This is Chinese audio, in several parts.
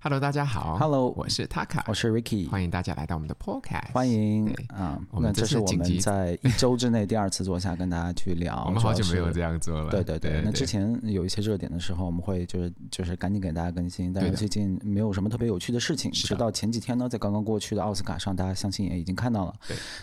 Hello，大家好。Hello，我是 Taka，我是 Ricky，欢迎大家来到我们的 Podcast。欢迎啊，那这是我们在一周之内第二次坐下跟大家去聊。我们好久没有这样做了。对对对，那之前有一些热点的时候，我们会就是就是赶紧给大家更新。但是最近没有什么特别有趣的事情，直到前几天呢，在刚刚过去的奥斯卡上，大家相信也已经看到了，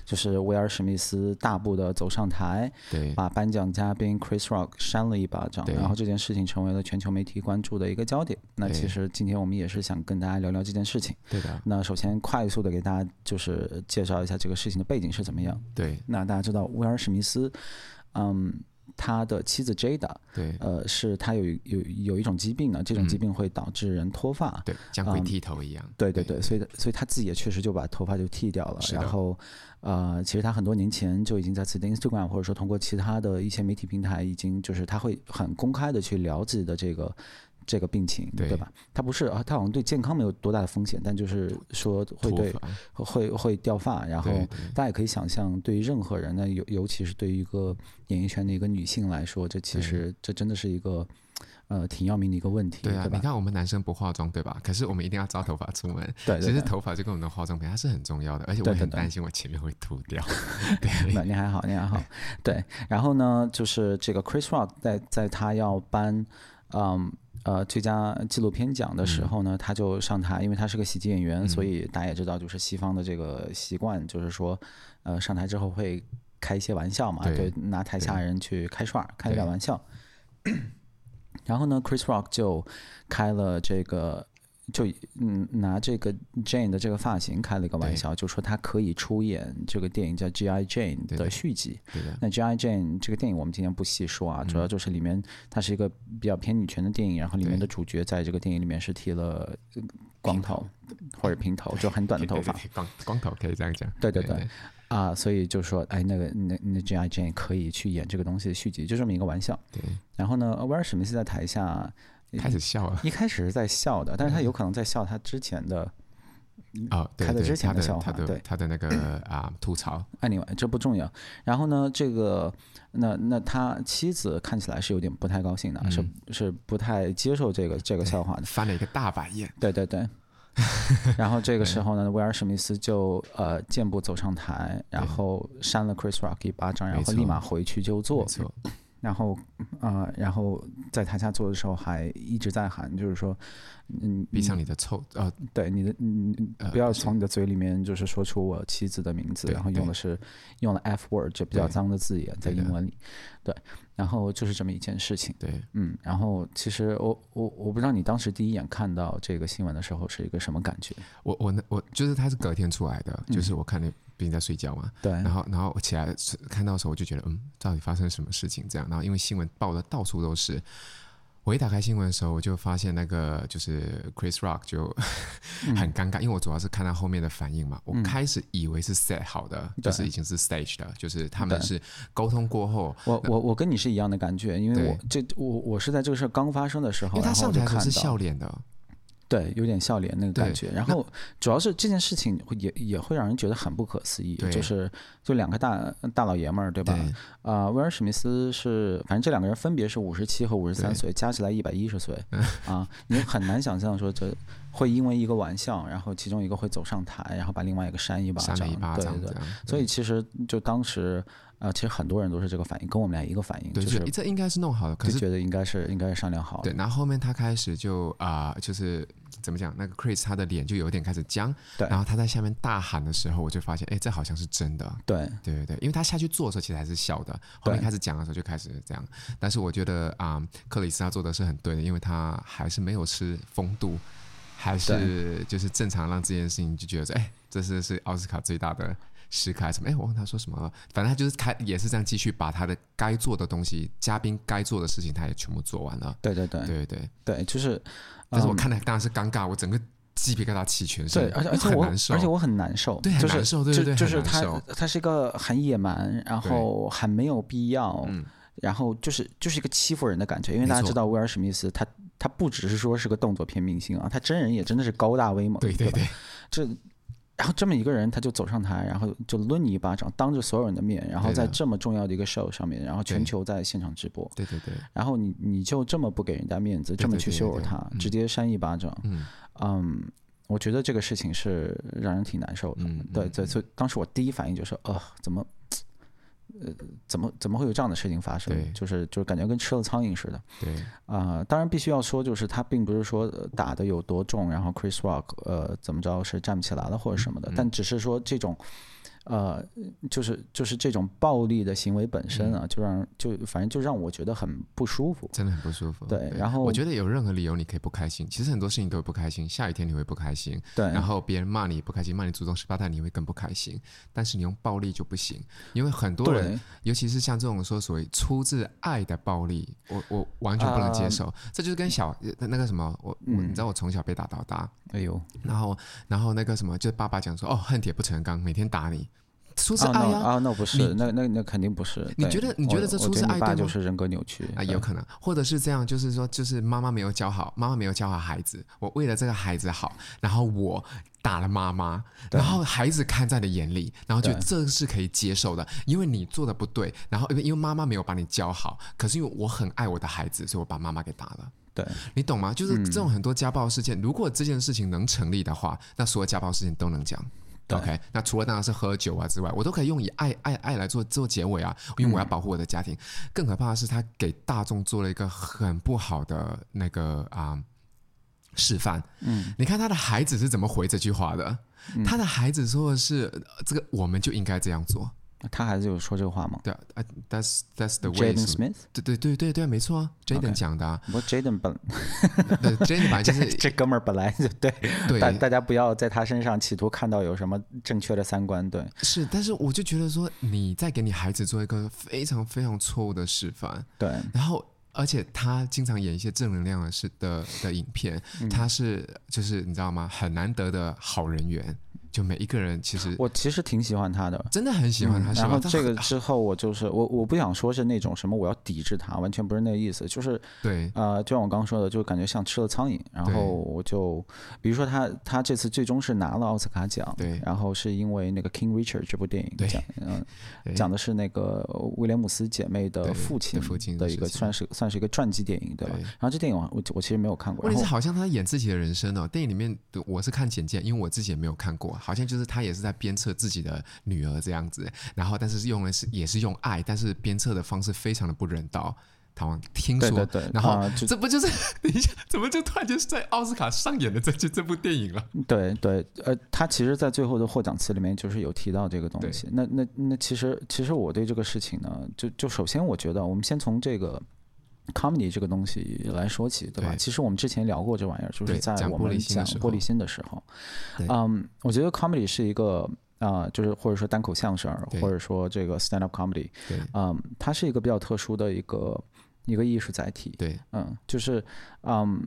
就是威尔史密斯大步的走上台，对，把颁奖嘉宾 Chris Rock 扇了一巴掌，然后这件事情成为了全球媒体关注的一个焦点。那其实今天我们也是想跟大家聊聊。这件事情，对的。那首先快速的给大家就是介绍一下这个事情的背景是怎么样。对。那大家知道威尔史密斯，嗯，他的妻子 Jada，对，呃，是他有有有一种疾病呢，这种疾病会导致人脱发，对，像鬼剃头一样。对对对，所以所以他自己也确实就把头发就剃掉了。然后，呃，其实他很多年前就已经在自己的 Instagram 或者说通过其他的一些媒体平台，已经就是他会很公开的去聊自己的这个。这个病情对，对吧？它不是啊，它好像对健康没有多大的风险，但就是说会对会会掉发，然后大家也可以想象，对于任何人呢，尤尤其是对于一个演艺圈的一个女性来说，这其实这真的是一个呃挺要命的一个问题，对啊。对？你看我们男生不化妆对吧？可是我们一定要扎头发出门，对，其实头发就跟我们的化妆品它是很重要的，而且我很担心我前面会秃掉。对，那你还好，你还好。对，然后呢，就是这个 Chris Rock 在在他要搬嗯。呃，最佳纪录片奖的时候呢，他就上台，因为他是个喜剧演员，嗯，所以大家也知道，就是西方的这个习惯，就是说，呃，上台之后会开一些玩笑嘛，对，对，拿台下人去开涮，开一点玩笑。然后呢，Chris Rock 就开了这个。就嗯拿这个 Jane 的这个发型开了一个玩笑，就说她可以出演这个电影叫 G.I. Jane 的续集。对的。那 G.I. Jane 这个电影我们今天不细说啊，主要就是里面它是一个比较偏女权的电影，然后里面的主角在这个电影里面是剃了光头或者平头，就很短的头发。光光头可以这样讲。对对对。啊，所以就说哎，那个那那 G.I. Jane 可以去演这个东西的续集，就这么一个玩笑。对。然后呢，威尔史密斯在台下。开始笑了，一开始是在笑的，但是他有可能在笑他之前的啊、哦，开的之前的笑话，对他的那个 啊吐槽。Anyway，这不重要。然后呢，这个那那他妻子看起来是有点不太高兴的，嗯、是是不太接受这个这个笑话的，翻了一个大白眼。对对对。然后这个时候呢，威尔史密斯就呃健步走上台，然后扇了 Chris Rock 一巴掌，然后立马回去就坐。然后，啊、呃，然后在台下做的时候还一直在喊，就是说，嗯，闭上你的臭，呃，对，你的，嗯，不要从你的嘴里面就是说出我妻子的名字，然后用的是用了 F word，就比较脏的字眼在英文里，对，对，然后就是这么一件事情，对，嗯，然后其实我我我不知道你当时第一眼看到这个新闻的时候是一个什么感觉？我我我就是他是隔天出来的，就是我看那。毕竟在睡觉嘛，对，然后然后我起来看到的时候，我就觉得，嗯，到底发生什么事情？这样，然后因为新闻报的到处都是，我一打开新闻的时候，我就发现那个就是 Chris Rock 就 很尴尬，嗯，因为我主要是看他后面的反应嘛，我开始以为是 set 好的，嗯，就是已经是 stage 的，就是他们是沟通过后，我我我跟你是一样的感觉，因为我这我我是在这个事刚发生的时候，因为他上台是笑脸的。对，有点笑脸那个感觉。然后主要是这件事情也也会让人觉得很不可思议，就是就两个大大老爷们儿，对吧？啊、呃，威尔史密斯是，反正这两个人分别是五十七和五十三岁，加起来一百一十岁啊，你很难想象说这会因为一个玩笑，然后其中一个会走上台，然后把另外一个扇一巴掌，扇一巴掌，对对对。所以其实就当时。啊，其实很多人都是这个反应，跟我们俩一个反应，对，就是这应该是弄好的，可是觉得应该是应该是商量好了。对，然后后面他开始就啊、呃，就是怎么讲，那个 Chris 他的脸就有点开始僵，对，然后他在下面大喊的时候，我就发现，哎，这好像是真的，对，对对对，因为他下去做的时候其实还是笑的，后面开始讲的时候就开始这样，但是我觉得啊、呃，克里斯他做的是很对的，因为他还是没有失风度，还是就是正常让这件事情就觉得说，哎，这是是奥斯卡最大的。时刻什么？哎，我问他说什么了？反正他就是开，也是这样继续把他的该做的东西，嘉宾该做的事情，他也全部做完了。对对对对对对，就是。但是我看的当然是尴尬，我整个鸡皮疙瘩起全身。对，而且而且我很难受，而且我很难受。对，很难受。对对对，就是他他是一个很野蛮，然后很没有必要，然后就是就是一个欺负人的感觉。因为大家知道威尔史密斯，他他不只是说是个动作片明星啊，他真人也真的是高大威猛。对对对，这。然后这么一个人，他就走上台，然后就抡你一巴掌，当着所有人的面，然后在这么重要的一个 show 上面，然后全球在现场直播，对对对，然后你你就这么不给人家面子，这么去羞辱他，直接扇一巴掌，嗯，我觉得这个事情是让人挺难受的。对对，所以当时我第一反应就是，呃，怎么？呃，怎么怎么会有这样的事情发生？就是就是感觉跟吃了苍蝇似的。对啊、呃，当然必须要说，就是他并不是说打的有多重，然后 Chris Rock 呃怎么着是站不起来了或者什么的，嗯、但只是说这种。呃，就是就是这种暴力的行为本身啊，嗯、就让就反正就让我觉得很不舒服，真的很不舒服。对，然后我觉得有任何理由你可以不开心，其实很多事情都会不开心。下雨天你会不开心，对。然后别人骂你不开心，骂你祖宗十八代你会更不开心。但是你用暴力就不行，因为很多人，尤其是像这种说所谓出自爱的暴力，我我完全不能接受。呃、这就是跟小那个什么，我、嗯、我你知道我从小被打到大，哎呦，然后然后那个什么，就爸爸讲说哦，恨铁不成钢，每天打你。出自爱呀？啊，那不是，那那那肯定不是。你觉得你觉得这出自爱？爸就是人格扭曲啊，有可能，或者是这样，就是说，就是妈妈没有教好，妈妈没有教好孩子。我为了这个孩子好，然后我打了妈妈，然后孩子看在了眼里，然后觉得这是可以接受的，因为你做的不对，然后因为因为妈妈没有把你教好，可是因为我很爱我的孩子，所以我把妈妈给打了。对，你懂吗？就是这种很多家暴事件，如果这件事情能成立的话，那所有家暴事件都能讲。OK，那除了当然是喝酒啊之外，我都可以用以爱爱爱来做做结尾啊，因为我要保护我的家庭。嗯、更可怕的是，他给大众做了一个很不好的那个啊示范。嗯，你看他的孩子是怎么回这句话的？嗯、他的孩子说的是：“这个我们就应该这样做。”他还是有说这个话吗？对啊，That's That's the way。Jaden Smith。对对对对对，没错啊，Jaden 讲的。不过 Jaden 本，对 Jaden 本来就是 这哥们儿本来就对对，大大家不要在他身上企图看到有什么正确的三观。对，是，但是我就觉得说你在给你孩子做一个非常非常错误的示范。对，然后而且他经常演一些正能量的是的的影片，他是就是你知道吗？很难得的好人缘。就每一个人，其实我其实挺喜欢他的，真的很喜欢他。嗯、然后 这个之后，我就是我，我不想说是那种什么我要抵制他，完全不是那个意思，就是对，呃，就像我刚刚说的，就感觉像吃了苍蝇。然后我就，比如说他，他这次最终是拿了奥斯卡奖，对，然后是因为那个《King Richard》这部电影讲，嗯，讲的是那个威廉姆斯姐妹的父亲父亲的一个算是算是一个传记电影，对吧？然后这电影我我其实没有看过，问题是好像他演自己的人生哦，电影里面我是看简介，因为我自己也没有看过。好像就是他也是在鞭策自己的女儿这样子，然后但是用的是也是用爱，但是鞭策的方式非常的不人道。他们听说，对对对，然后、啊、这不就是等一下，怎么就突然间在奥斯卡上演的这这这部电影了？对对，呃，他其实，在最后的获奖词里面就是有提到这个东西。那那那其实其实我对这个事情呢，就就首先我觉得，我们先从这个。Comedy 这个东西来说起，对吧？对，其实我们之前聊过这玩意儿，就是在我们讲玻璃心的时候，嗯，我觉得 comedy 是一个啊、呃，就是或者说单口相声，或者说这个 stand up comedy，嗯，它是一个比较特殊的一个一个艺术载体，对，嗯，就是嗯。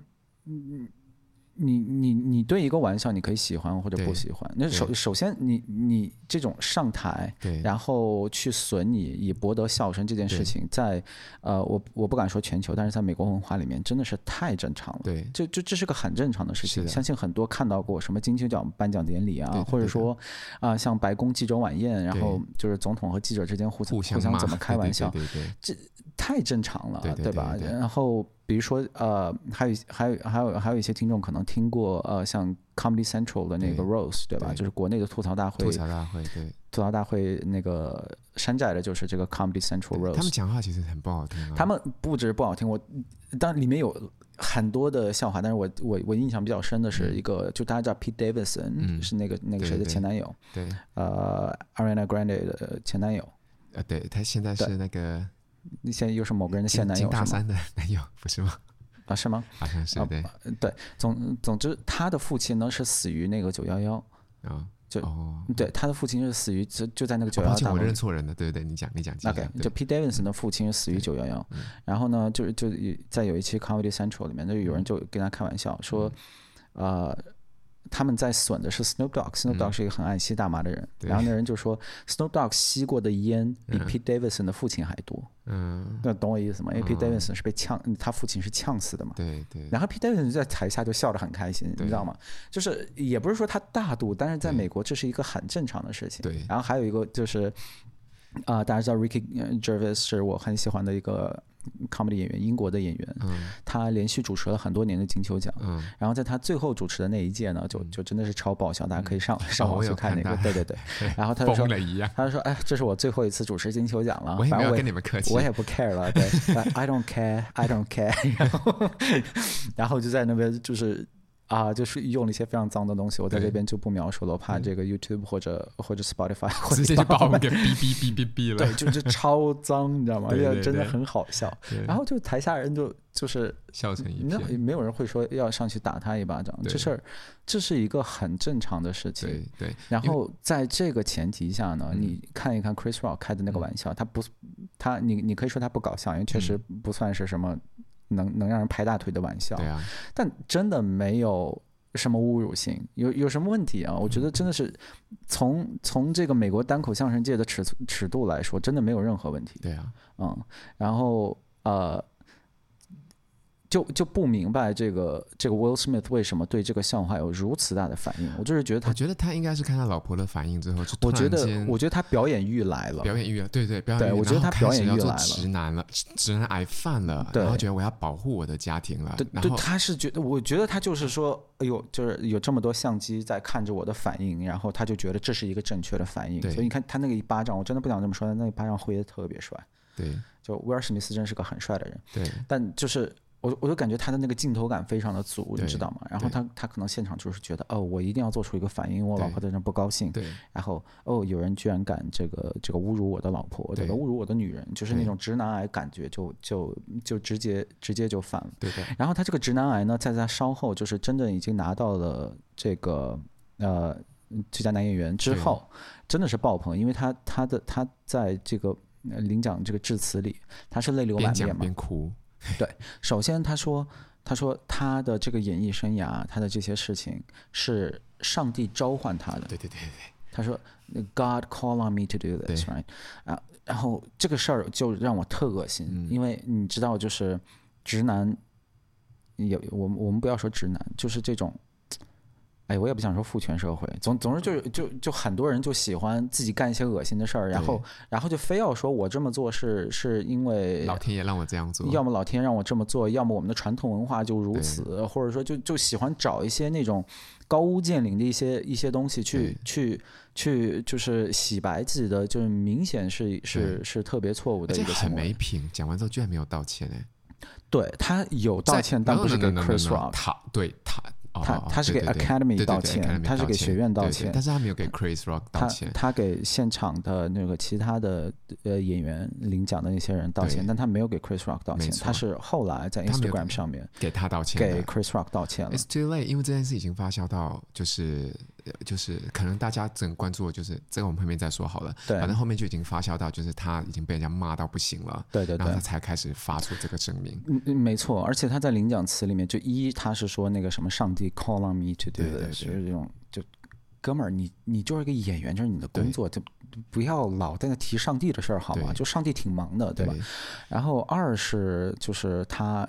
你你你对一个玩笑，你可以喜欢或者不喜欢。那首首先你，你你这种上台，对，然后去损你以博得笑声这件事情，在呃，我我不敢说全球，但是在美国文化里面真的是太正常了。对，就就这是个很正常的事情。相信很多看到过什么金球奖颁奖典礼啊，或者说啊、呃，像白宫记者晚宴，然后就是总统和记者之间互相互相怎么开玩 笑，对对，这太正常了，对吧？然后。比如说，呃，还有还有还有还有一些听众可能听过，呃，像 Comedy Central 的那个 Roast，对，对吧？就是国内的吐槽大会。吐槽大会，对。吐槽大会那个山寨的就是这个 Comedy Central Roast。他们讲话其实很不好听啊。他们不止不好听，我当然里面有很多的笑话，但是我我我印象比较深的是一个，嗯、就大家知道 Pete Davidson、嗯、是那个那个谁的前男友，对，对呃，Ariana Grande 的前男友。呃，对他现在是那个。你现在又是某个人的现男友，大三的男友不是吗？啊，是吗？好像是对、啊、对。总总之，他的父亲呢是死于那个九幺幺啊，就哦，对，他的父亲是死于就就在那个九幺幺。抱歉，我认错人了。对对对，你讲你讲。OK，就 Pete Davidson 的父亲是死于九幺幺，然后呢，就是就在有一期 Comedy Central 里面，就有人就跟他开玩笑、嗯、说，呃。他们在损的是 Snoop Dogg，Snoop Dogg 是一个很爱吸大麻的人，然后那人就说 Snoop Dogg 吸过的烟比 Pete Davidson 的父亲还多。嗯，那懂我意思吗？因为 Pete Davidson 是被呛，他父亲是呛死的嘛。对对。然后 Pete Davidson 在台下就笑得很开心，你知道吗？就是也不是说他大度，但是在美国这是一个很正常的事情。对。然后还有一个就是，啊，大家知道 Ricky Gervais 是我很喜欢的一个。Comedy 演员，英国的演员，嗯，他连续主持了很多年的金球奖，嗯，然后在他最后主持的那一届呢，就就真的是超爆笑，大家可以上上网去看那个，对对对，然后他就说，他就说，哎，这是我最后一次主持金球奖了，我也没有跟你们客气，我也不 care 了，对，I don't care，I don't care，然后 然后就在那边就是。啊，就是用了一些非常脏的东西，我在这边就不描述了，我怕这个 YouTube 或者或者 Spotify 直接就把我们给哔哔哔哔哔了。对，就是超脏，你知道吗？对对对，真的很好笑。然后就台下人就就是笑成一片，那没有人会说要上去打他一巴掌，这事儿这是一个很正常的事情。对对。然后在这个前提下呢，你看一看 Chris Rock 开的那个玩笑，他不，他你你可以说他不搞笑，因为确实不算是什么。能能让人拍大腿的玩笑，对啊，但真的没有什么侮辱性，有有什么问题啊？我觉得真的是从从这个美国单口相声界的尺尺度来说，真的没有任何问题。对啊，嗯，然后呃。就就不明白这个这个 Will Smith 为什么对这个笑话有如此大的反应。我就是觉得他，我觉得他应该是看他老婆的反应之后，我觉得我觉得他表演欲来了，表演欲了，对对，表演欲。我觉得他表演欲来了，直男了，直男癌犯了，然后觉得我要保护我的家庭了。对对，他是觉得，我觉得他就是说，哎呦，就是有这么多相机在看着我的反应，然后他就觉得这是一个正确的反应。所以你看他那个一巴掌，我真的不想这么说，那一巴掌挥的特别帅。对，就威尔史密斯真是个很帅的人。对，但就是。我我就感觉他的那个镜头感非常的足，你知道吗？然后他他可能现场就是觉得，哦，我一定要做出一个反应，我老婆在那不高兴。对。然后哦，有人居然敢这个这个侮辱我的老婆，这个侮辱我的女人，就是那种直男癌感觉就就就直接直接就犯了。对对。然后他这个直男癌呢，在他稍后就是真的已经拿到了这个呃最佳男演员之后，真的是爆棚，因为他他的他在这个领奖这个致辞里，他是泪流满面嘛。边讲边哭。对，首先他说，他说他的这个演艺生涯，他的这些事情是上帝召唤他的。对对对对，他说，God call on me to do this，right？啊，然后这个事儿就让我特恶心，嗯、因为你知道，就是直男，有我们我们不要说直男，就是这种。哎，我也不想说父权社会，总总之就是就就很多人就喜欢自己干一些恶心的事儿，然后然后就非要说我这么做是是因为老天爷让我这样做，要么老天让我这么做，要么我们的传统文化就如此，或者说就就喜欢找一些那种高屋建瓴的一些一些东西去去去就是洗白自己的，就是明显是是是特别错误的一个。很没品，讲完之后居然没有道歉哎，对他有道歉，但不是跟 Chris Rock，他对他。他他是给 Academy 道歉，他是给学院道歉，但是他没有给 Chris Rock 道歉。他他给现场的那个其他的呃演员领奖的那些人道歉，但他没有给 Chris Rock 道歉。他是后来在 Instagram 上面给他道歉，给 Chris Rock 道歉了。It's too late，因为这件事已经发酵到就是就是可能大家整关注的就是这个，我们后面再说好了。对，反正后面就已经发酵到就是他已经被人家骂到不行了。对对对，然后他才开始发出这个声明。嗯嗯，没错。而且他在领奖词里面就一他是说那个什么上帝 call on me。对对对，就是这种，就哥们儿，你你就是一个演员，就是你的工作，就不要老在那提上帝的事儿，好吗？就上帝挺忙的，对吧？然后二是就是他，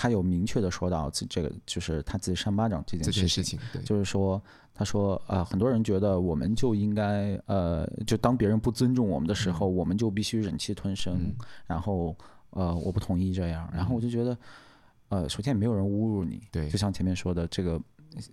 他有明确的说到这个，就是他自己扇巴掌这件事情，事情就是说，他说呃，很多人觉得我们就应该呃，就当别人不尊重我们的时候，嗯、我们就必须忍气吞声，嗯、然后呃，我不同意这样，然后我就觉得，呃，首先也没有人侮辱你，对，就像前面说的这个。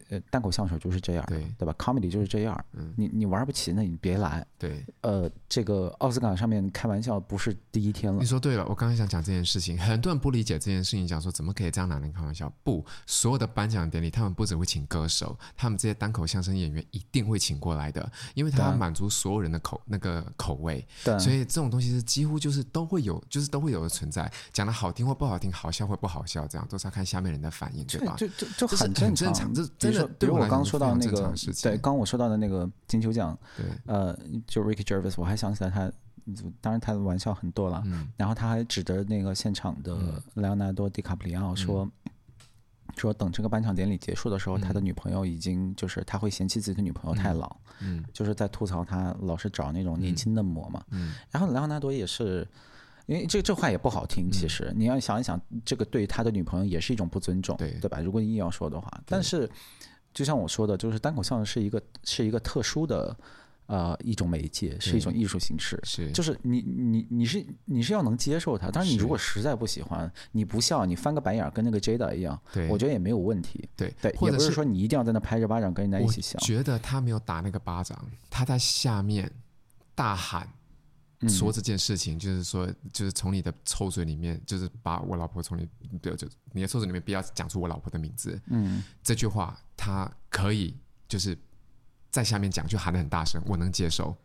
呃，单口相声就是这样，对对吧？Comedy 就是这样，嗯，你你玩不起，那你别来。对，呃，这个奥斯卡上面开玩笑不是第一天了。你说对了，我刚才想讲这件事情，很多人不理解这件事情，讲说怎么可以这样拿人开玩笑？不，所有的颁奖典礼，他们不只会请歌手，他们这些单口相声演员一定会请过来的，因为他要满足所有人的口那个口味。对，所以这种东西是几乎就是都会有，就是都会有的存在。讲的好听或不好听，好笑或不好笑，这样都是要看下面人的反应，对吧？就就就很正常，这真的对我。刚说到那个，对，刚我说到的那个金球奖，对，呃，就 Ricky Gervais，我还想起来他，当然他的玩笑很多了，嗯，然后他还指着那个现场的莱昂纳多·迪卡普里奥说，嗯、说等这个颁奖典礼结束的时候，嗯、他的女朋友已经就是他会嫌弃自己的女朋友太老，嗯，就是在吐槽他老是找那种年轻嫩模嘛，嗯，然后莱昂纳多也是。因为这这话也不好听，其实你要想一想，这个对他的女朋友也是一种不尊重，对对吧？如果你硬要说的话，但是就像我说的，就是单口相声是一个是一个特殊的呃一种媒介，是一种艺术形式，是就是你你你是你是要能接受它，但是你如果实在不喜欢，你不笑，你翻个白眼儿，跟那个 Jada 一样，对，我觉得也没有问题，对对，也不是说你一定要在那拍着巴掌跟人家一起笑。我觉得他没有打那个巴掌，他在下面大喊。说这件事情，就是说，就是从你的臭嘴里面，就是把我老婆从你，对，就你的臭嘴里面不要讲出我老婆的名字。嗯，这句话他可以就是在下面讲，就喊得很大声，我能接受。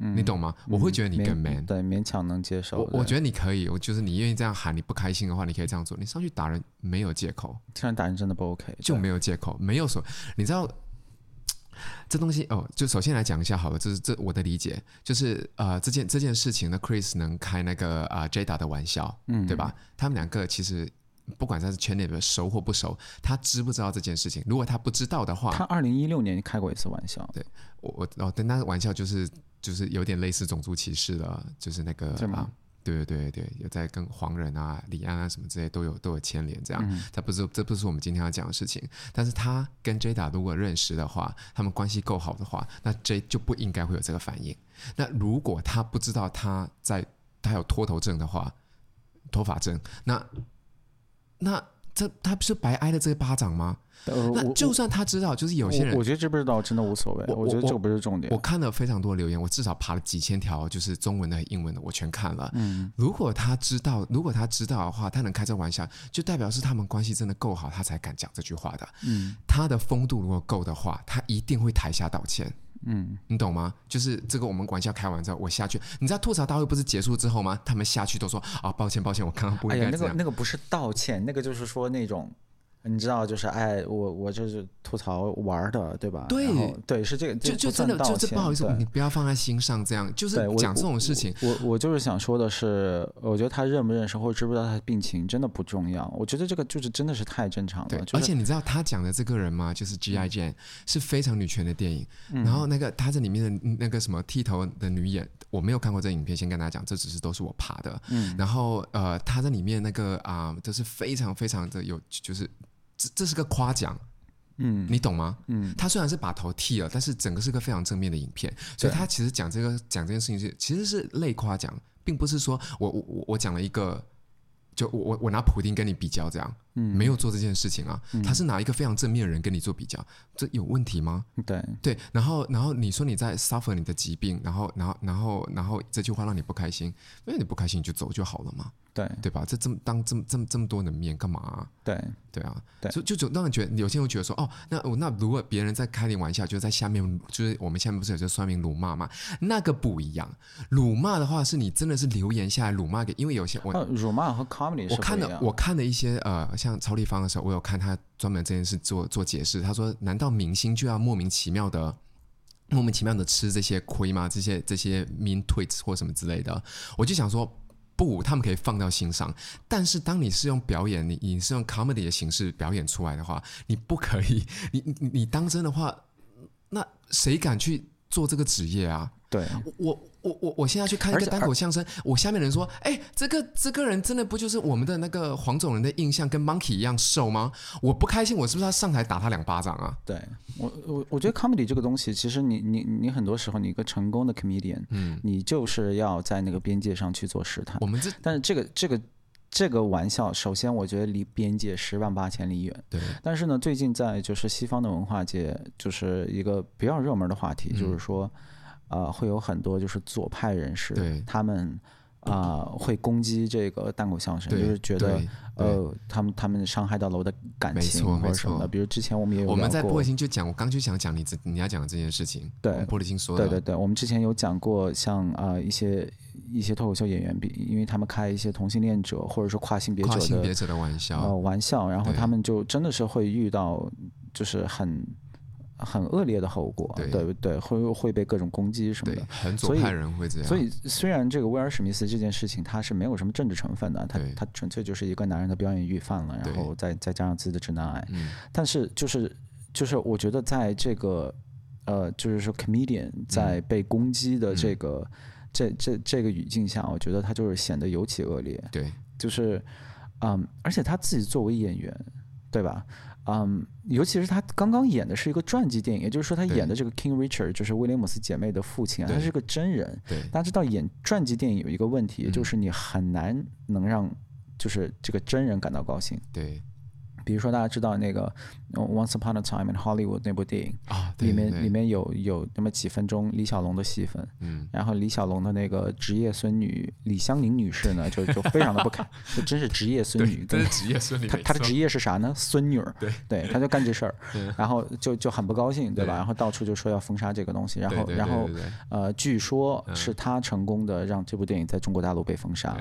嗯，你懂吗？我会觉得你更 man，对，勉强能接受。我我觉得你可以，我就是你愿意这样喊，你不开心的话，你可以这样做。你上去打人没有借口，上去打人真的不 OK，就没有借口，没有说，你知道。这东西哦，就首先来讲一下好了，这是这我的理解，就是呃，这件这件事情呢，Chris 能开那个啊、呃、Jada 的玩笑，嗯，对吧？他们两个其实不管他是圈内的熟或不熟，他知不知道这件事情？如果他不知道的话，他二零一六年开过一次玩笑，对我我哦，但那个玩笑就是就是有点类似种族歧视的，就是那个啊。对对对对，有在跟黄人啊、李安啊什么之类都有都有牵连，这样。他不是这不是我们今天要讲的事情，但是他跟 Jada 如果认识的话，他们关系够好的话，那 J 就不应该会有这个反应。那如果他不知道他在他有脱头症的话，脱发症，那那这他不是白挨了这个巴掌吗？呃，那就算他知道，就是有些人，我，我觉得知不知道真的无所谓。我，我觉得这个不是重点。我看了非常多留言，我至少爬了几千条，就是中文的、英文的，我全看了。嗯，如果他知道，如果他知道的话，他能开这玩笑，就代表是他们关系真的够好，他才敢讲这句话的。嗯，他的风度如果够的话，他一定会台下道歉。嗯，你懂吗？就是这个，我们玩笑开完之后，我下去，你知道吐槽大会不是结束之后吗？他们下去都说啊，抱歉，抱歉，我刚刚不应该。哎，那个那个不是道歉，那个就是说那种。你知道，就是哎，我我就是吐槽玩的，对吧？对对，是这个，就就真的就是不好意思，你不要放在心上，这样就是讲这种事情。我我，我就是想说的是，我觉得他认不认识或者知不知道他的病情真的不重要。我觉得这个就是真的是太正常了。对，就是、而且你知道他讲的这个人吗？就是 G.I. Jane、嗯、是非常女权的电影。嗯、然后那个他这里面的那个什么剃头的女演，我没有看过这影片，先跟大家讲，这只是都是我爬的。嗯。然后呃，他在里面那个啊，都、呃就是非常非常的有，就是。这这是个夸奖，嗯，你懂吗？嗯，他虽然是把头剃了，但是整个是个非常正面的影片，所以他其实讲这个讲这件事情是其实是类夸奖，并不是说我我我我讲了一个，就我我我拿普丁跟你比较这样，嗯，没有做这件事情啊，他是拿一个非常正面的人跟你做比较，这有问题吗？对对，然后然后你说你在 suffer 你的疾病，然后然后然后然后这句话让你不开心，因为你不开心你就走就好了嘛。对对吧？这这么当这么这么这么多人面干嘛、啊？对对啊，对，就就就让人觉得有些人会觉得说，哦，那我那如果别人在开你玩笑，就在下面，就是我们下面不是有些酸民辱骂嘛？那个不一样，辱骂的话是你真的是留言下来辱骂给，因为有些我、啊、辱骂和 comedy 我看了我看的一些呃，像像超立方的时候，我有看他专门这件事做做解释。他说，难道明星就要莫名其妙的莫名其妙的吃这些亏吗？这些这些 mean tweets 或什么之类的？我就想说。不，他们可以放到心上，但是当你是用表演，你你是用 comedy 的形式表演出来的话，你不可以，你你你当真的话，那谁敢去做这个职业啊？对，我我我我现在去看一个单口相声，我下面人说，哎，这个这个人真的不就是我们的那个黄种人的印象跟 Monkey 一样瘦吗？我不开心，我是不是要上台打他两巴掌啊？对我我我觉得 comedy 这个东西，其实你你你很多时候，你一个成功的 comedian，嗯，你就是要在那个边界上去做试探。我们这，但是这个这个这个玩笑，首先我觉得离边界十万八千里远。对。但是呢，最近在就是西方的文化界，就是一个比较热门的话题，嗯、就是说。呃，会有很多就是左派人士，对他们啊、呃、会攻击这个单口相声，就是觉得呃他们他们伤害到了我的感情或者什么的。比如之前我们也有我们在玻璃心就讲，我刚就想讲你这你要讲的这件事情。对，玻璃心说的。对对对，我们之前有讲过像啊、呃、一些一些脱口秀演员，比因为他们开一些同性恋者或者说跨性别者的跨性别者的玩笑，呃玩笑，然后他们就真的是会遇到就是很。很恶劣的后果，对不对？会会被各种攻击什么的，很左派人会这样。所以，所以虽然这个威尔史密斯这件事情，他是没有什么政治成分的，他他纯粹就是一个男人的表演欲犯了，然后再再加上自己的直男癌。但是，就是就是，我觉得在这个呃，就是说，comedian 在被攻击的这个、嗯、这这这个语境下，我觉得他就是显得尤其恶劣。对，就是嗯，而且他自己作为演员，对吧？嗯，尤其是他刚刚演的是一个传记电影，也就是说他演的这个 King Richard 就是威廉姆斯姐妹的父亲啊，他是个真人。对，大家知道演传记电影有一个问题，嗯、就是你很难能让就是这个真人感到高兴。对。比如说，大家知道那个《Once Upon a Time in Hollywood》那部电影啊，里面里面有有那么几分钟李小龙的戏份，嗯，然后李小龙的那个职业孙女李香凝女士呢，就就非常的不堪，就真是职业孙女，真是职业孙女。她她的职业是啥呢？孙女儿，对。对，她就干这事儿，然后就就很不高兴，对吧？然后到处就说要封杀这个东西，然后然后呃，据说是她成功的让这部电影在中国大陆被封杀，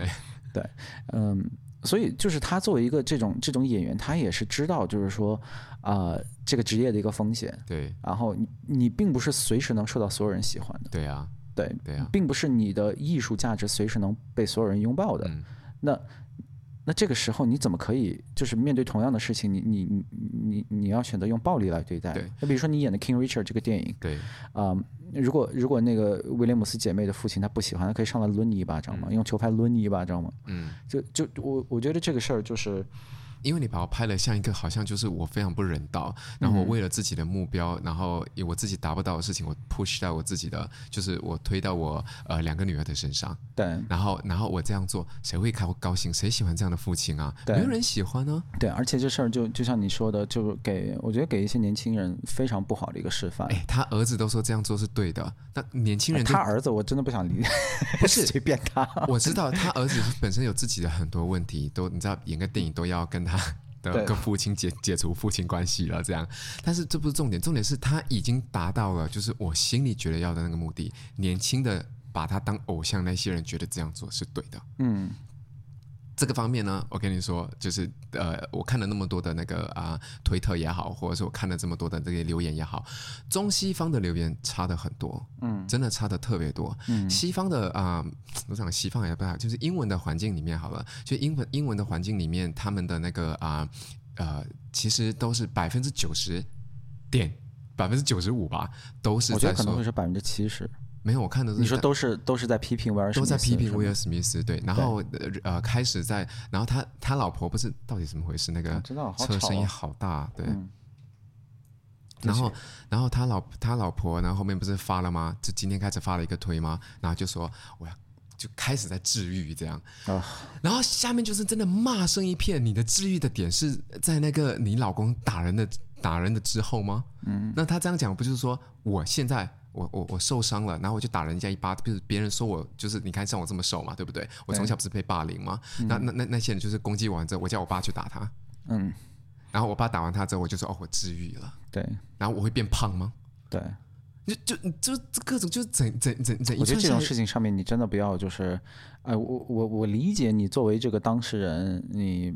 对，嗯。所以，就是他作为一个这种这种演员，他也是知道，就是说，啊、呃，这个职业的一个风险。对。然后你你并不是随时能受到所有人喜欢的。对啊。对。对啊。并不是你的艺术价值随时能被所有人拥抱的。嗯。那那这个时候你怎么可以就是面对同样的事情，你你你你你要选择用暴力来对待？对。那比如说你演的《King Richard》这个电影。对。啊、呃。如果如果那个威廉姆斯姐妹的父亲他不喜欢，他可以上来抡你一巴掌嘛，嗯、用球拍抡你一巴掌嘛。嗯，就就我我觉得这个事儿就是。因为你把我拍的像一个好像就是我非常不人道，然后我为了自己的目标，然后我自己达不到的事情，我 push 到我自己的，就是我推到我呃两个女儿的身上。对。然后然后我这样做，谁会开高兴？谁喜欢这样的父亲啊？对。没有人喜欢呢。对，而且这事儿就就像你说的，就是给我觉得给一些年轻人非常不好的一个示范。哎，他儿子都说这样做是对的，那年轻人他儿子我真的不想理，不 是随便他。我知道他儿子本身有自己的很多问题，都你知道演个电影都要跟他。的跟父亲解 解除父亲关系了，这样，但是这不是重点，重点是他已经达到了，就是我心里觉得要的那个目的。年轻的把他当偶像那些人觉得这样做是对的，嗯。这个方面呢，我跟你说，就是呃，我看了那么多的那个啊、呃、推特也好，或者是我看了这么多的这些留言也好，中西方的留言差的很多，嗯，真的差的特别多。嗯，西方的啊、呃，我想西方也不好，就是英文的环境里面好了，就英文英文的环境里面，他们的那个啊呃，呃，其实都是百分之九十点百分之九十五吧，都是在说，我觉得可能会是百分之七十。没有，我看的是你说都是都是在批评威尔史密斯，都在批评威尔史密斯，对，然后呃开始在，然后他他老婆不是到底怎么回事？那个车声音好大，对，嗯、然后然后他老他老婆，然后后面不是发了吗？就今天开始发了一个推吗？然后就说我要就开始在治愈这样，啊、然后下面就是真的骂声一片。你的治愈的点是在那个你老公打人的打人的之后吗？嗯，那他这样讲不就是说我现在？我我我受伤了，然后我就打人家一巴，就是别人说我就是你看像我这么瘦嘛，对不对？我从小不是被霸凌吗？那那那那些人就是攻击完之后，我叫我爸去打他，嗯，然后我爸打完他之后，我就说哦，我治愈了，对，然后我会变胖吗？对，就就就各种就是整整整整，我觉得这种事情上面你真的不要就是，哎，我我我理解你作为这个当事人，你。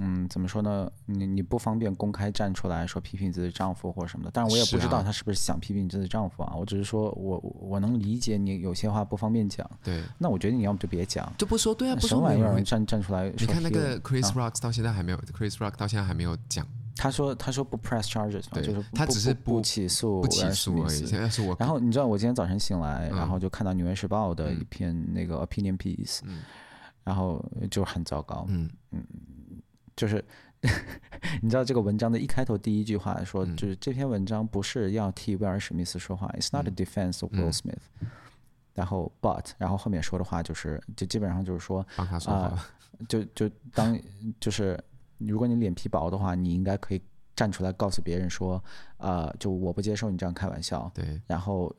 嗯，怎么说呢？你你不方便公开站出来说批评自己的丈夫或者什么的，但是我也不知道她是不是想批评你自己的丈夫啊。啊我只是说我我能理解你有些话不方便讲。对，那我觉得你要么就别讲，就不说。对啊，不说玩意儿站站出来。你看那个 Chris Rock 到现在还没有、啊、，Chris Rock 到现在还没有讲。他说他说不 press charges，对就是他只是不，不起诉，不起诉而已。现在是我。然后你知道我今天早晨醒来，嗯、然后就看到《纽约时报》的一篇那个 opinion piece，、嗯、然后就很糟糕。嗯嗯，就是。你知道这个文章的一开头第一句话说，就是这篇文章不是要替威尔史密斯说话、嗯、，It's not a defense of Will Smith、嗯。然后，but，然后后面说的话就是，就基本上就是说，帮他说话、呃，就就当就是，如果你脸皮薄的话，你应该可以站出来告诉别人说，呃，就我不接受你这样开玩笑。对。然后，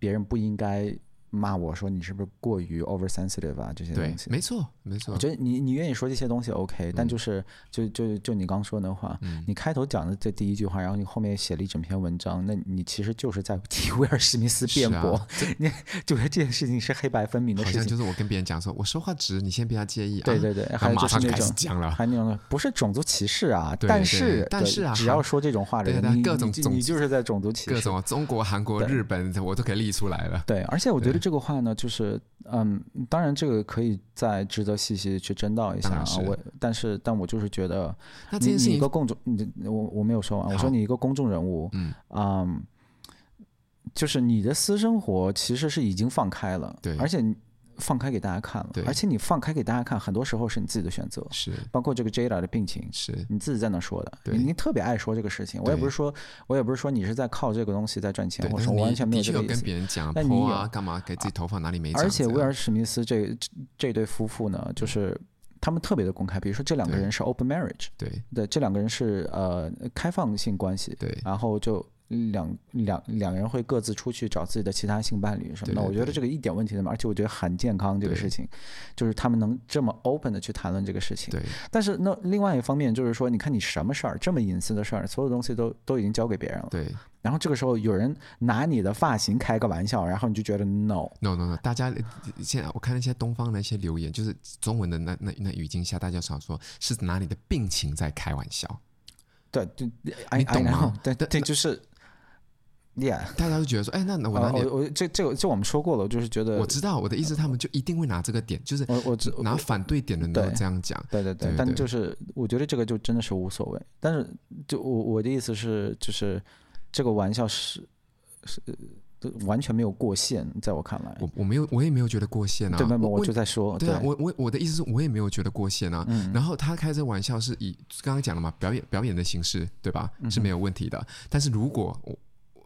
别人不应该。骂我说你是不是过于 oversensitive 啊？这些东西，没错，没错。我觉得你你愿意说这些东西 OK，、嗯、但就是就就就你刚说的话、嗯，你开头讲的这第一句话，然后你后面写了一整篇文章，那你其实就是在替威尔史密斯辩驳。啊、你就觉得这件事情是黑白分明的事情。好像就是我跟别人讲说，我说话直，你先不要介意。对对对，还有就是那种讲了，还有那种不是种族歧视啊，对对对但是但是啊，只要说这种话的人，你你就是在种族歧视。各种中国、韩国、日本，我都可以列出来了。对，而且我觉得这个话呢，就是。嗯，当然这个可以再值得细细去争道一下啊。我，但是，但我就是觉得，那这件事你一个公众，你我我没有说完，我说你一个公众人物，嗯，嗯，就是你的私生活其实是已经放开了，对，而且放开给大家看了，对。而且你放开给大家看，很多时候是你自己的选择，是。包括这个 Jada 的病情，是。你自己在那说的，对。你你特别爱说这个事情，我也不是说，我也不是说你是在靠这个东西在赚钱，或者说我完全没有这个意思。跟别人讲，那你有啊，干嘛给自己头发哪里没？而且威尔史密斯这这这对夫妇呢，就是他们特别的公开，比如说这两个人是 open marriage，对。对，这两个人是呃开放性关系，对，然后就。两两两人会各自出去找自己的其他性伴侣什么的，我觉得这个一点问题都没有，而且我觉得很健康。这个事情，就是他们能这么 open 的去谈论这个事情。对。但是那另外一方面就是说，你看你什么事儿这么隐私的事儿，所有东西都都已经交给别人了。对。然后这个时候有人拿你的发型开个玩笑，然后你就觉得 no no no no，大家现在我看那些东方的一些留言，就是中文的那那那语境下，大家想说是拿你的病情在开玩笑。对对，你懂吗？对对，就是。Yeah，大家都觉得说，哎，那那我拿我我这这个这我们说过了，我就是觉得我知道我的意思，他们就一定会拿这个点，就是我我拿反对点的人都这样讲，对对对，但就是我觉得这个就真的是无所谓，但是就我我的意思是，就是这个玩笑是是完全没有过线，在我看来，我我没有我也没有觉得过线啊，对，没有，我就在说，对啊，我我我的意思是我也没有觉得过线啊，嗯、然后他开这玩笑是以刚刚讲了嘛，表演表演的形式，对吧？是没有问题的，嗯、但是如果我。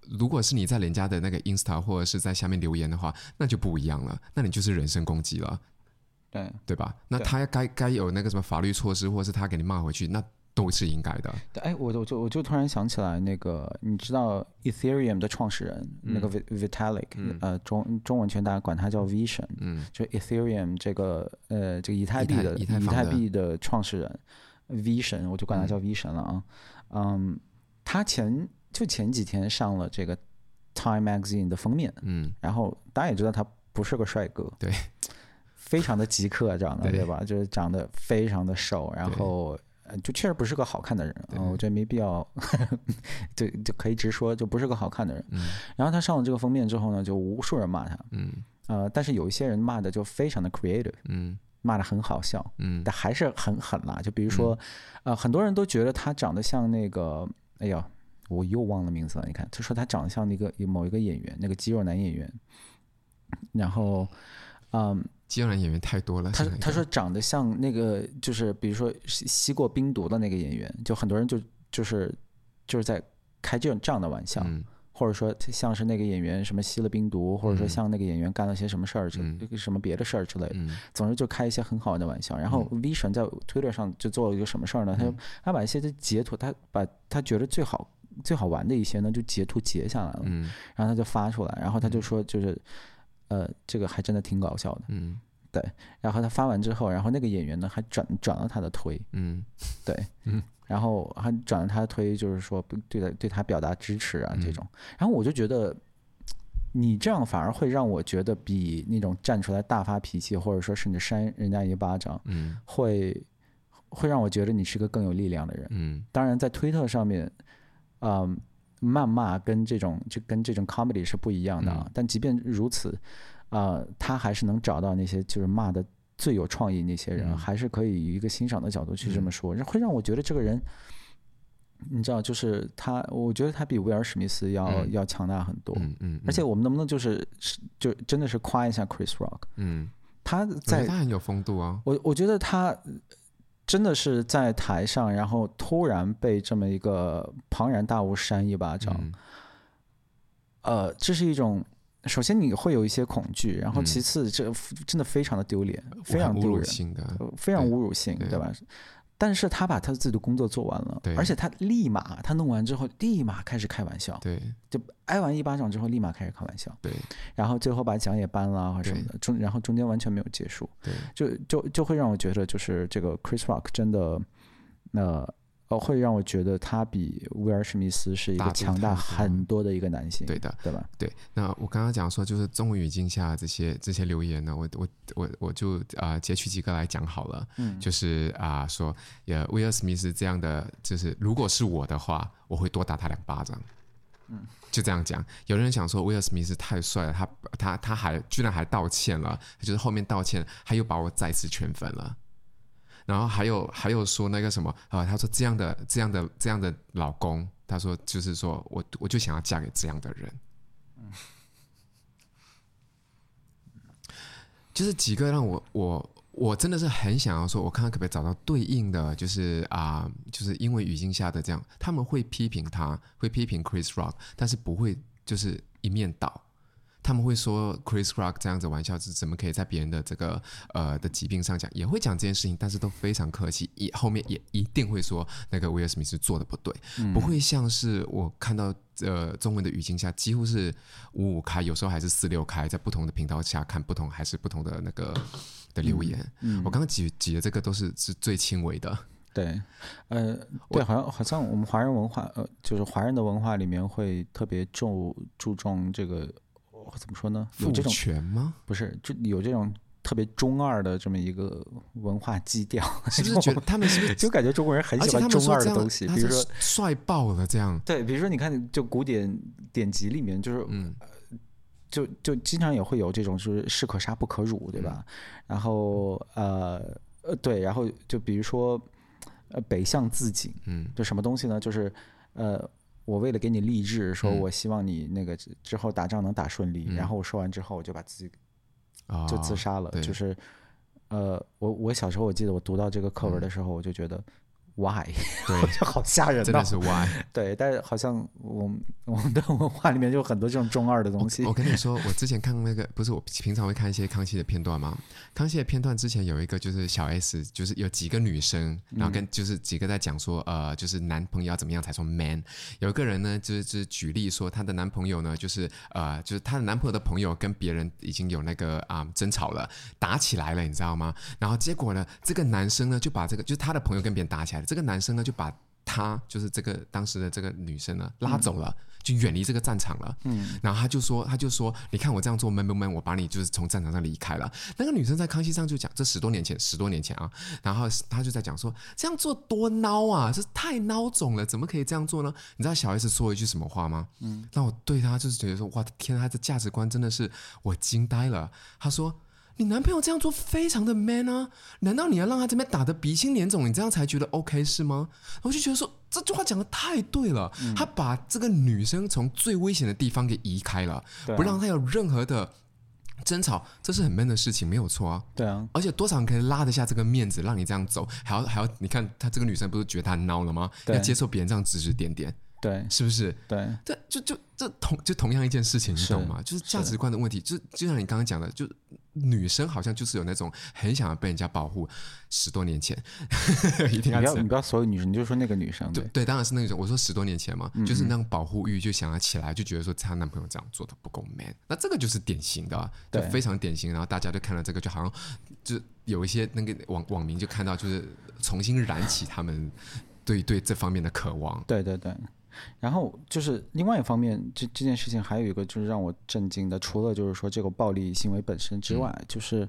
如果是你在人家的那个 Insta 或者是在下面留言的话，那就不一样了，那你就是人身攻击了，对对吧？那他该该有那个什么法律措施，或者是他给你骂回去，那都是应该的。哎，我我就我就突然想起来，那个你知道 Ethereum 的创始人、嗯、那个 Vitalik，、嗯、呃中中文圈大家管他叫 Vision，嗯，就 Ethereum 这个呃这个以太币的以太币的创始人 Vision，，我就管他叫 Vision 了啊，嗯，嗯他前。就前几天上了这个《Time Magazine》的封面，嗯，然后大家也知道他不是个帅哥，对，非常的极客长得，对，对吧？就是长得非常的瘦，然后就确实不是个好看的人啊、嗯，我觉得没必要，就就可以直说，就不是个好看的人。嗯，然后他上了这个封面之后呢，就无数人骂他，嗯，呃，但是有一些人骂的就非常的 creative，嗯，骂的很好笑，嗯，但还是很狠啦。就比如说，嗯、呃，很多人都觉得他长得像那个，哎呀。我又忘了名字了，你看，他说他长得像那个某一个演员，那个肌肉男演员。然后，嗯，肌肉男演员太多了。他他说长得像那个，就是比如说吸过冰毒的那个演员，就很多人就就是就是在开这种这样的玩笑，嗯、或者说像是那个演员什么吸了冰毒，或者说像那个演员干了些什么事儿，就、嗯、什么别的事儿之类的、嗯，总之就开一些很好玩的玩笑。然后 V 神在 Twitter 上就做了一个什么事儿呢？他、嗯、他把一些截图，他把他觉得最好。最好玩的一些呢，就截图截下来了，嗯，然后他就发出来，然后他就说，就是，呃，这个还真的挺搞笑的，嗯，对。然后他发完之后，然后那个演员呢还转转了他的推，嗯，对，嗯，然后还转了他的推，就是说对他对他表达支持啊这种。然后我就觉得，你这样反而会让我觉得比那种站出来大发脾气，或者说甚至扇人家一巴掌，嗯，会会让我觉得你是个更有力量的人，嗯。当然，在推特上面。呃，谩骂跟这种就跟这种 comedy 是不一样的啊。嗯、但即便如此，呃，他还是能找到那些就是骂的最有创意那些人，嗯、还是可以以一个欣赏的角度去这么说，嗯、会让我觉得这个人，你知道，就是他，我觉得他比威尔史密斯要、嗯、要强大很多。嗯嗯，嗯。而且我们能不能就是就真的是夸一下 Chris Rock？嗯，他在他很有风度啊。我我觉得他。真的是在台上，然后突然被这么一个庞然大物扇一巴掌，嗯，呃，这是一种，首先你会有一些恐惧，然后其次这真的非常的丢脸，嗯，非常丢人，非常侮辱性，对，对吧？但是他把他自己的工作做完了，对，而且他立马他弄完之后立马开始开玩笑，对，就挨完一巴掌之后立马开始开玩笑，对，然后最后把奖也颁了或什么的，中然后中间完全没有结束，对，就就就会让我觉得就是这个 Chris Rock 真的，那、呃。哦，会让我觉得他比威尔史密斯是一个强大很多的一个男性，对的，对吧？对。那我刚刚讲说，就是中文语境下这些这些留言呢，我我我我就啊、呃、截取几个来讲好了。嗯，就是啊、呃、说，也威尔史密斯这样的，就是如果是我的话，我会多打他两巴掌。嗯，就这样讲。有人想说威尔史密斯太帅了，他他他还居然还道歉了，就是后面道歉，他又把我再次圈粉了。然后还有还有说那个什么啊？他说这样的这样的这样的老公，他说就是说我我就想要嫁给这样的人。就是几个让我我我真的是很想要说，我看看可不可以找到对应的，就是啊、呃，就是因为语境下的这样，他们会批评他，会批评 Chris Rock，但是不会就是一面倒。他们会说 Chris Rock 这样子玩笑是怎么可以在别人的这个呃的疾病上讲，也会讲这件事情，但是都非常客气，也后面也一定会说那个威尔史密斯做的不对，嗯、不会像是我看到呃中文的语境下几乎是五五开，有时候还是四六开，在不同的频道下看不同还是不同的那个的留言。嗯嗯、我刚刚举举的这个都是是最轻微的，对，呃，对，好像好像我们华人文化呃，就是华人的文化里面会特别重注重这个。怎么说呢？有这种权吗？不是，就有这种特别中二的这么一个文化基调，是不是觉得他们是不是 就感觉中国人很喜欢中二的东西？比如说帅爆了这样。对，比如说你看，就古典典籍里面，就是嗯，就就经常也会有这种，就是士可杀不可辱，对吧？然后呃呃，对，然后就比如说呃，北向自警，嗯，就什么东西呢？就是呃。我为了给你励志，说我希望你那个之后打仗能打顺利，嗯、然后我说完之后，我就把自己就自杀了。哦、就是，呃，我我小时候我记得我读到这个课文的时候，我就觉得。嗯 Why？对，就好吓人，真的是 Why？对，但是好像我们我们的文化里面就有很多这种中二的东西。我，我跟你说，我之前看那个，不是我平常会看一些康熙的片段吗？康熙的片段之前有一个就是小 S，就是有几个女生，然后跟就是几个在讲说，呃，就是男朋友要怎么样才算 man。有一个人呢，就是就是举例说，她的男朋友呢，就是呃，就是她的男朋友的朋友跟别人已经有那个啊、呃、争吵了，打起来了，你知道吗？然后结果呢，这个男生呢就把这个就是他的朋友跟别人打起来了。这个男生呢，就把他就是这个当时的这个女生呢拉走了，就远离这个战场了。嗯，然后他就说，他就说，你看我这样做闷不闷？我把你就是从战场上离开了。那个女生在康熙上就讲，这十多年前，十多年前啊，然后他就在讲说，这样做多孬啊，这太孬种了，怎么可以这样做呢？你知道小 S 说一句什么话吗？嗯，那我对他就是觉得说，哇，天啊，他的价值观真的是我惊呆了。他说。你男朋友这样做非常的 man 啊？难道你要让他这边打得鼻青脸肿，你这样才觉得 OK 是吗？我就觉得说这句话讲的太对了，嗯、他把这个女生从最危险的地方给移开了，啊、不让她有任何的争吵，这是很 man 的事情，没有错啊。对啊，而且多少人可以拉得下这个面子，让你这样走，还要还要，你看他这个女生不是觉得他孬了吗？要接受别人这样指指点点。对，是不是？对，这就就这同就同样一件事情，你懂吗？就是价值观的问题。就就像你刚刚讲的，就女生好像就是有那种很想要被人家保护。十多年前，一定要你不要你不要所有女生，你就说那个女生。对对，当然是那种。我说十多年前嘛，嗯嗯就是那种保护欲就想要起来，就觉得说她男朋友这样做的不够 man。那这个就是典型的，就非常典型。然后大家就看了这个，就好像就有一些那个网网民就看到，就是重新燃起他们对对这方面的渴望。对对对。然后就是另外一方面，这这件事情还有一个就是让我震惊的，除了就是说这个暴力行为本身之外，嗯、就是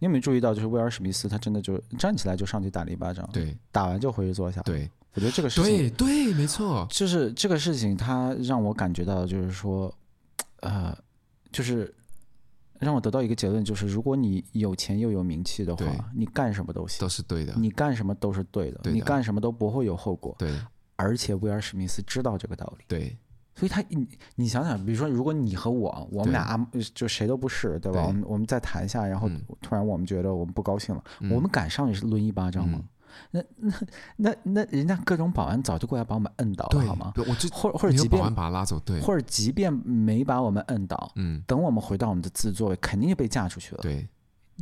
你有没有注意到，就是威尔史密斯他真的就站起来就上去打了一巴掌，对，打完就回去坐下，对，我觉得这个事情，对对，没错，就是这个事情，他让我感觉到就是说，呃，就是让我得到一个结论，就是如果你有钱又有名气的话，你干什么都行，都是对的，你干什么都是对的，对的，你干什么都不会有后果，对。而且威尔史密斯知道这个道理，对，所以他你你想想，比如说，如果你和我，我们俩就谁都不是，对吧？我们我们在台下，然后突然我们觉得我们不高兴了，我们敢上去抡一巴掌吗？那那那那人家各种保安早就过来把我们摁倒了，好吗？我就或或者即便把他拉走，对，或者即便没把我们摁倒，嗯，等我们回到我们的自座位，肯定就被架出去了，对。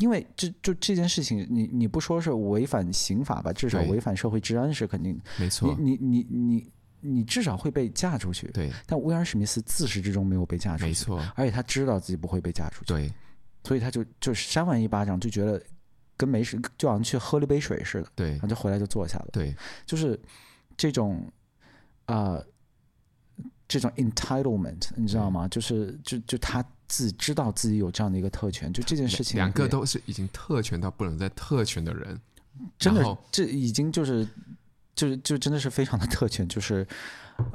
因为这就这件事情，你你不说是违反刑法吧，至少违反社会治安是肯定的。没错，你你你你你至少会被架出去。对，但威尔史密斯自始至终没有被架出去。没错，而且他知道自己不会被架出去。对，所以他就就扇完一巴掌，就觉得跟没事，就好像去喝了杯水似的。对，然后就回来就坐下了。对，就是这种啊、呃，这种 entitlement，你知道吗？就是就就他。自知道自己有这样的一个特权，就这件事情，两个都是已经特权到不能再特权的人，真的，这已经就是，就是就真的是非常的特权，就是，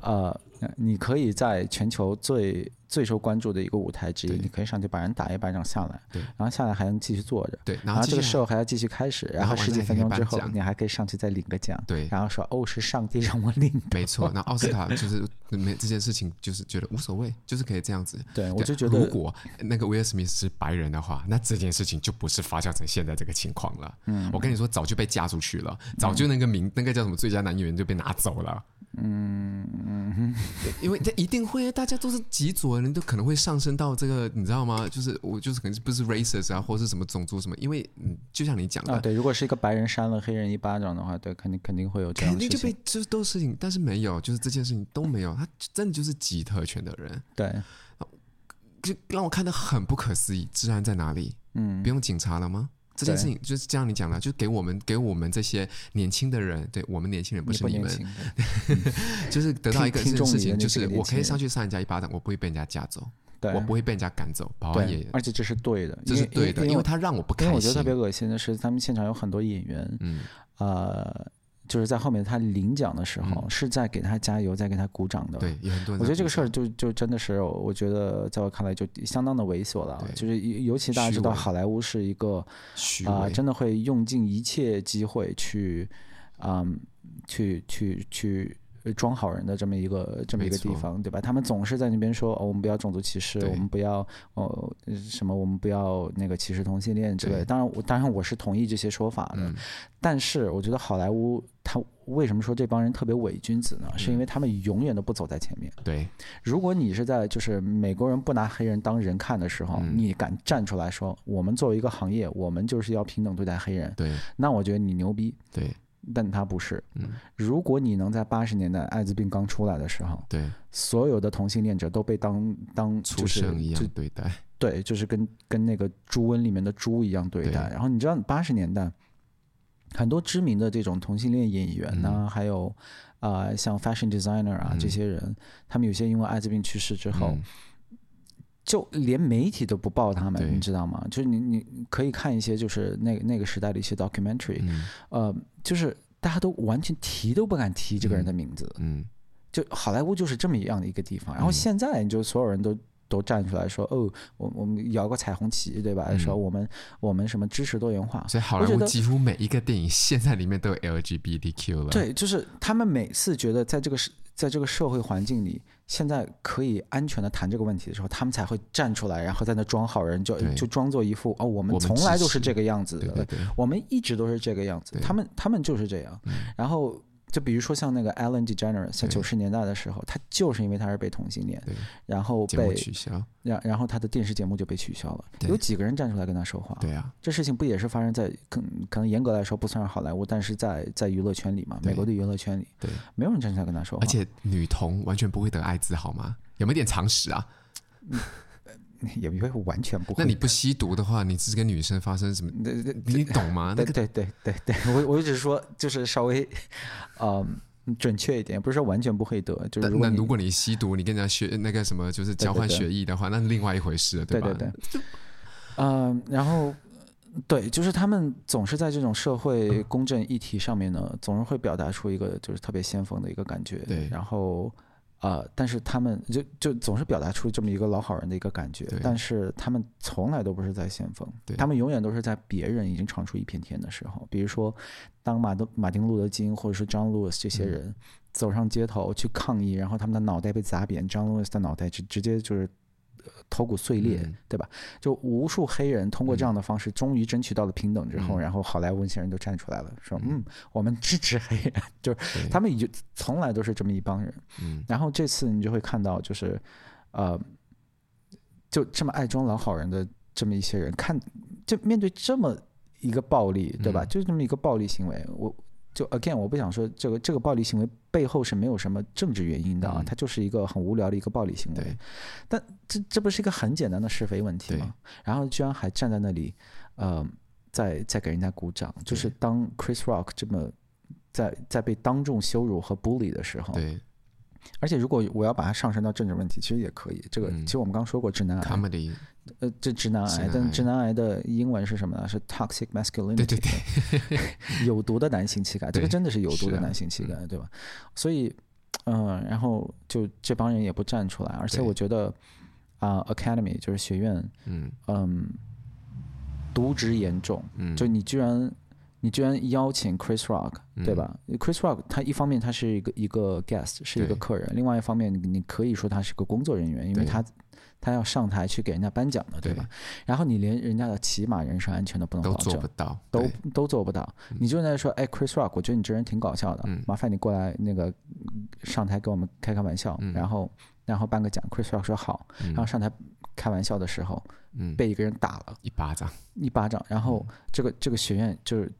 呃，你可以在全球最最受关注的一个舞台之一，你可以上去把人打一巴掌下来，对，然后下来还能继续坐着，对，然后这个 show 还要继续开始，然后十几分钟之后你还可以上去再领个奖，对，然后说哦是上帝让我领，没错，那奥斯卡就是没这件事情就是觉得无所谓，就是可以这样子，对，我就觉得如果那个威尔史密斯是白人的话，那这件事情就不是发酵成现在这个情况了，嗯，我跟你说早就被嫁出去了，早就那个名那个叫什么最佳男演员就被拿走了。嗯嗯，因为这一定会，大家都是极左的人，都可能会上升到这个，你知道吗？就是我就是可能不是 racist 啊，或是什么种族什么，因为嗯，就像你讲的，啊，对，如果是一个白人扇了黑人一巴掌的话，对，肯定肯定会有这样的事情，肯定就被这都是事情，但是没有，就是这件事情都没有，他真的就是极特权的人，对，就让我看的很不可思议，治安在哪里？嗯，不用警察了吗？这件事情就是这样，你讲的，就给我们给我们这些年轻的人，对我们年轻人不是你们，你 就是得到一个事情，就是我可以上去扇人家一巴掌，我不会被人家架走，对我不会被人家赶走，保安也，而且这是对的，这是对的，因为，因为他让我不开心。我觉得特别恶心的是，他们现场有很多演员，嗯，呃。就是在后面他领奖的时候，嗯、是在给他加油，在给他鼓掌的。对，有很多人。我觉得这个事儿就就真的是，我觉得在我看来就相当的猥琐了。就是尤其大家知道好莱坞是一个啊、呃，真的会用尽一切机会去，嗯，去去去。装好人的这么一个这么一个地方，对吧？他们总是在那边说，哦，我们不要种族歧视，我们不要哦什么，我们不要那个歧视同性恋之类的。当然，我当然我是同意这些说法的。嗯、但是，我觉得好莱坞他为什么说这帮人特别伪君子呢？嗯、是因为他们永远都不走在前面。对，如果你是在就是美国人不拿黑人当人看的时候，嗯、你敢站出来说，我们作为一个行业，我们就是要平等对待黑人。对，那我觉得你牛逼。对。但他不是。如果你能在八十年代艾滋病刚出来的时候，对，所有的同性恋者都被当当畜生一样对待，对，就是跟跟那个猪瘟里面的猪一样对待。然后你知道，八十年代很多知名的这种同性恋演员呢，还有啊，像 fashion designer 啊这些人，他们有些因为艾滋病去世之后，就连媒体都不报他们，你知道吗？就是你你可以看一些就是那那个时代的一些 documentary，呃。就是大家都完全提都不敢提这个人的名字，嗯，嗯，就好莱坞就是这么一样的一个地方。然后现在你就所有人都都站出来说，哦，我我们摇个彩虹旗，对吧？嗯、说我们我们什么支持多元化。所以好莱坞几乎每一个电影现在里面都有 LGBTQ 了。对，就是他们每次觉得在这个是在这个社会环境里。现在可以安全的谈这个问题的时候，他们才会站出来，然后在那装好人，就就装作一副哦，我们从来都是这个样子的，我们一直都是这个样子。他们他们就是这样，然后。就比如说像那个 Ellen DeGeneres，在九十年代的时候，他就是因为他是被同性恋，然后被取消，然然后他的电视节目就被取消了。有几个人站出来跟他说话？对啊，这事情不也是发生在可可能严格来说不算是好莱坞，但是在在娱乐圈里嘛，美国的娱乐圈里，对，没有人站出来跟他说话。而且女同完全不会得艾滋，好吗？有没有点常识啊？也不会完全不会。那你不吸毒的话，你只是跟女生发生什么？你懂吗？那个对对对对，我我只是说，就是稍微，嗯，准确一点，不是说完全不会得。就是那如果你吸毒，你跟人家学那个什么，就是交换血液的话，那是另外一回事了，对吧？对对对。嗯，然后对，就是他们总是在这种社会公正议题上面呢，总是会表达出一个就是特别先锋的一个感觉。对，然后。呃，但是他们就就总是表达出这么一个老好人的一个感觉，但是他们从来都不是在先锋，他们永远都是在别人已经闯出一片天的时候，比如说当马德马丁路德金或者是 John Lewis 这些人走上街头去抗议，然后他们的脑袋被砸扁，John Lewis 的脑袋直直接就是。头骨碎裂，嗯、对吧？就无数黑人通过这样的方式，终于争取到了平等之后，嗯、然后好莱坞那些人都站出来了，说：“嗯，我们支持黑人。”就是他们已经从来都是这么一帮人。嗯，然后这次你就会看到，就是呃，就这么爱装老好人的这么一些人，看就面对这么一个暴力，对吧？嗯、就这么一个暴力行为，我。就 again，我不想说这个这个暴力行为背后是没有什么政治原因的啊，它就是一个很无聊的一个暴力行为。但这这不是一个很简单的是非问题吗？然后居然还站在那里，呃，在在给人家鼓掌。就是当 Chris Rock 这么在在被当众羞辱和 bully 的时候，对。而且如果我要把它上升到政治问题，其实也可以。这个其实我们刚说过直男癌。呃，这直男癌，但直男癌的英文是什么呢？是 toxic masculinity，对对对，有毒的男性气概，这个真的是有毒的男性气概，对吧？所以，嗯，然后就这帮人也不站出来，而且我觉得啊、呃、，Academy 就是学院，嗯嗯，渎职严重，嗯，就你居然你居然邀请 Chris Rock，、嗯、对吧？Chris Rock 他一方面他是一个一个 guest，是一个客人，另外一方面你可以说他是个工作人员，因为他。他要上台去给人家颁奖的，对。吧？对，然后你连人家的起码人身安全都不能保证，都做不到，都都做不到。你就在说，哎，Chris Rock，我觉得你这人挺搞笑的，嗯、麻烦你过来那个上台给我们开开玩笑，嗯、然后然后颁个奖。Chris Rock 说好，嗯、然后上台开玩笑的时候，嗯、被一个人打了。一巴掌，一巴掌，然后这个这个学院就是。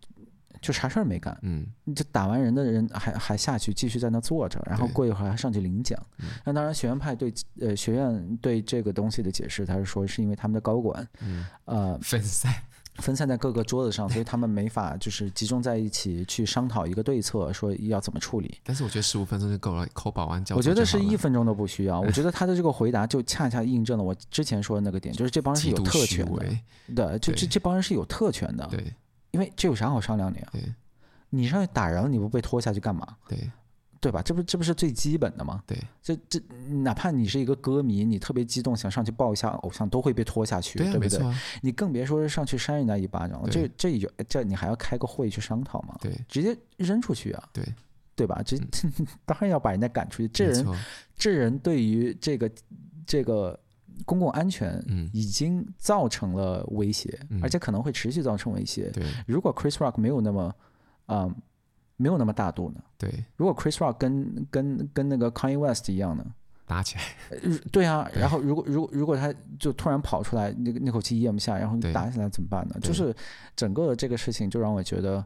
就啥事儿没干，嗯，就打完人的人还还下去继续在那坐着，然后过一会儿还上去领奖。那当然，学院派对呃学院对这个东西的解释，他是说是因为他们的高管，嗯，呃分散分散在各个桌子上，所以他们没法就是集中在一起去商讨一个对策，说要怎么处理。但是我觉得十五分钟就够了，扣保安叫。我觉得是一分钟都不需要。我觉得他的这个回答就恰恰印证了我之前说的那个点，就是这帮人是有特权的，对，就这这帮人是有特权的，对，因为这有啥好商量的呀？对。你上去打人了，你不被拖下去干嘛？对，对吧？这不这不是最基本的吗？对，这这哪怕你是一个歌迷，你特别激动想上去抱一下偶像，都会被拖下去，对，啊、对不对？啊、你更别说是上去扇人家一巴掌了。这这有这你还要开个会去商讨吗？对，直接扔出去啊！对，对吧？这、嗯、当然要把人家赶出去。这人这人对于这个这个公共安全已经造成了威胁，嗯、而且可能会持续造成威胁。对，如果 Chris Rock 没有那么。啊、嗯，没有那么大度呢。对，如果 Chris Rock 跟跟跟那个 Kanye West 一样呢，打起来。对啊，对然后如果如果如果他就突然跑出来，那个那口气咽不下，然后打起来怎么办呢？就是整个这个事情就让我觉得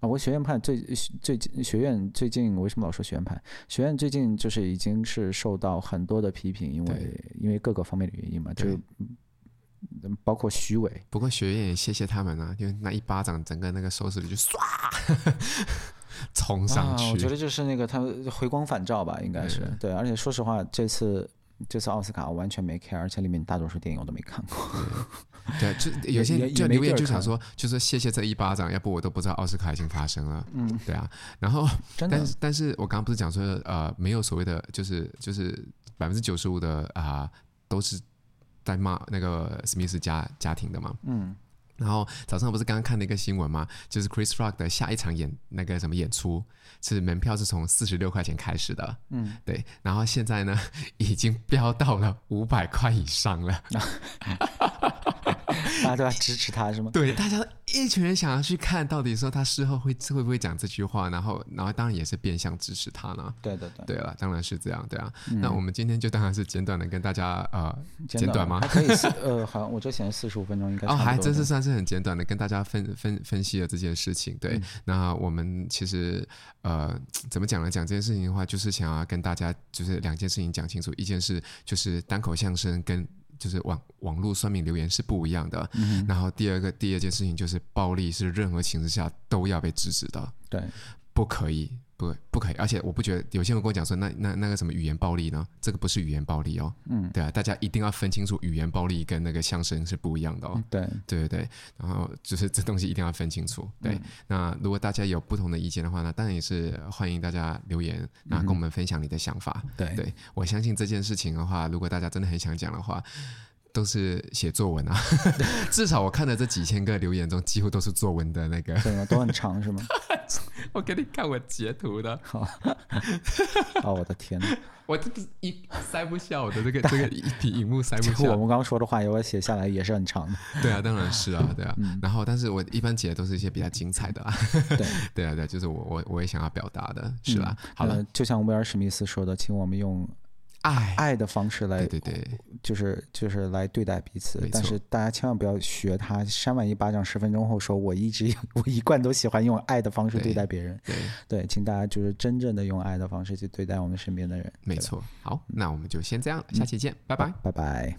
啊，我学院派最最近学院最近为什么老说学院派？学院最近就是已经是受到很多的批评，因为因为各个方面的原因嘛，就。包括虚伪，不过学院也谢谢他们啊，因为那一巴掌，整个那个收视率就唰冲上去、啊。我觉得就是那个他回光返照吧，应该是对，对。而且说实话，这次这次奥斯卡我完全没 care，而且里面大多数电影我都没看过。对，就 有些就留言就想说，就是谢谢这一巴掌，要不我都不知道奥斯卡已经发生了。嗯，对啊。然后，但是但是我刚刚不是讲说，呃，没有所谓的，就是就是百分之九十五的啊、呃，都是。在骂那个史密斯家家庭的嘛，嗯，然后早上不是刚刚看了一个新闻吗？就是 Chris Rock 的下一场演那个什么演出，是门票是从四十六块钱开始的，嗯，对，然后现在呢已经飙到了五百块以上了。大家都要支持他是吗？对，大家一群人想要去看，到底说他事后会会不会讲这句话，然后然后当然也是变相支持他呢。对对对，对了，当然是这样，对啊。嗯、那我们今天就当然是简短的跟大家呃简短，吗？可以是呃，好像我这写四十五分钟应该哦，还真是算是很简短的跟大家分分分析了这件事情。对，嗯、那我们其实呃怎么讲呢？讲这件事情的话，就是想要跟大家就是两件事情讲清楚，一件事就是单口相声跟。就是网网络酸民留言是不一样的，嗯、然后第二个第二件事情就是暴力是任何情况下都要被制止的，对，不可以。不，不可以，而且我不觉得有些人跟我讲说，那那那个什么语言暴力呢？这个不是语言暴力哦，嗯，对啊，大家一定要分清楚语言暴力跟那个相声是不一样的哦，对，对对对，然后就是 这东西一定要分清楚，对。嗯、那如果大家有不同的意见的话呢，当然也是欢迎大家留言，那跟我们分享你的想法，嗯、对。对，我相信这件事情的话，如果大家真的很想讲的话。都是写作文啊，至少我看的这几千个留言中，几乎都是作文的那个，对啊？都很长是吗？我给你看我截图的。好，哦，我的天哪，我这一塞不下我的这个这个一屏荧幕塞不下。我们刚刚说的话，我写下来也是很长的。对啊，当然是啊，对啊。然后，但是我一般截的都是一些比较精彩的啊。对，对啊，对，就是我我我也想要表达的，是吧？好了，就像威尔史密斯说的，请我们用。爱爱的方式来，对对对，就是就是来对待彼此。但是大家千万不要学他，扇完一巴掌十分钟后说：“我一直 我一贯都喜欢用爱的方式对待别人。”对对，对，请大家就是真正的用爱的方式去对待我们身边的人。没错，好，那我们就先这样，下期见，嗯、拜拜，拜拜。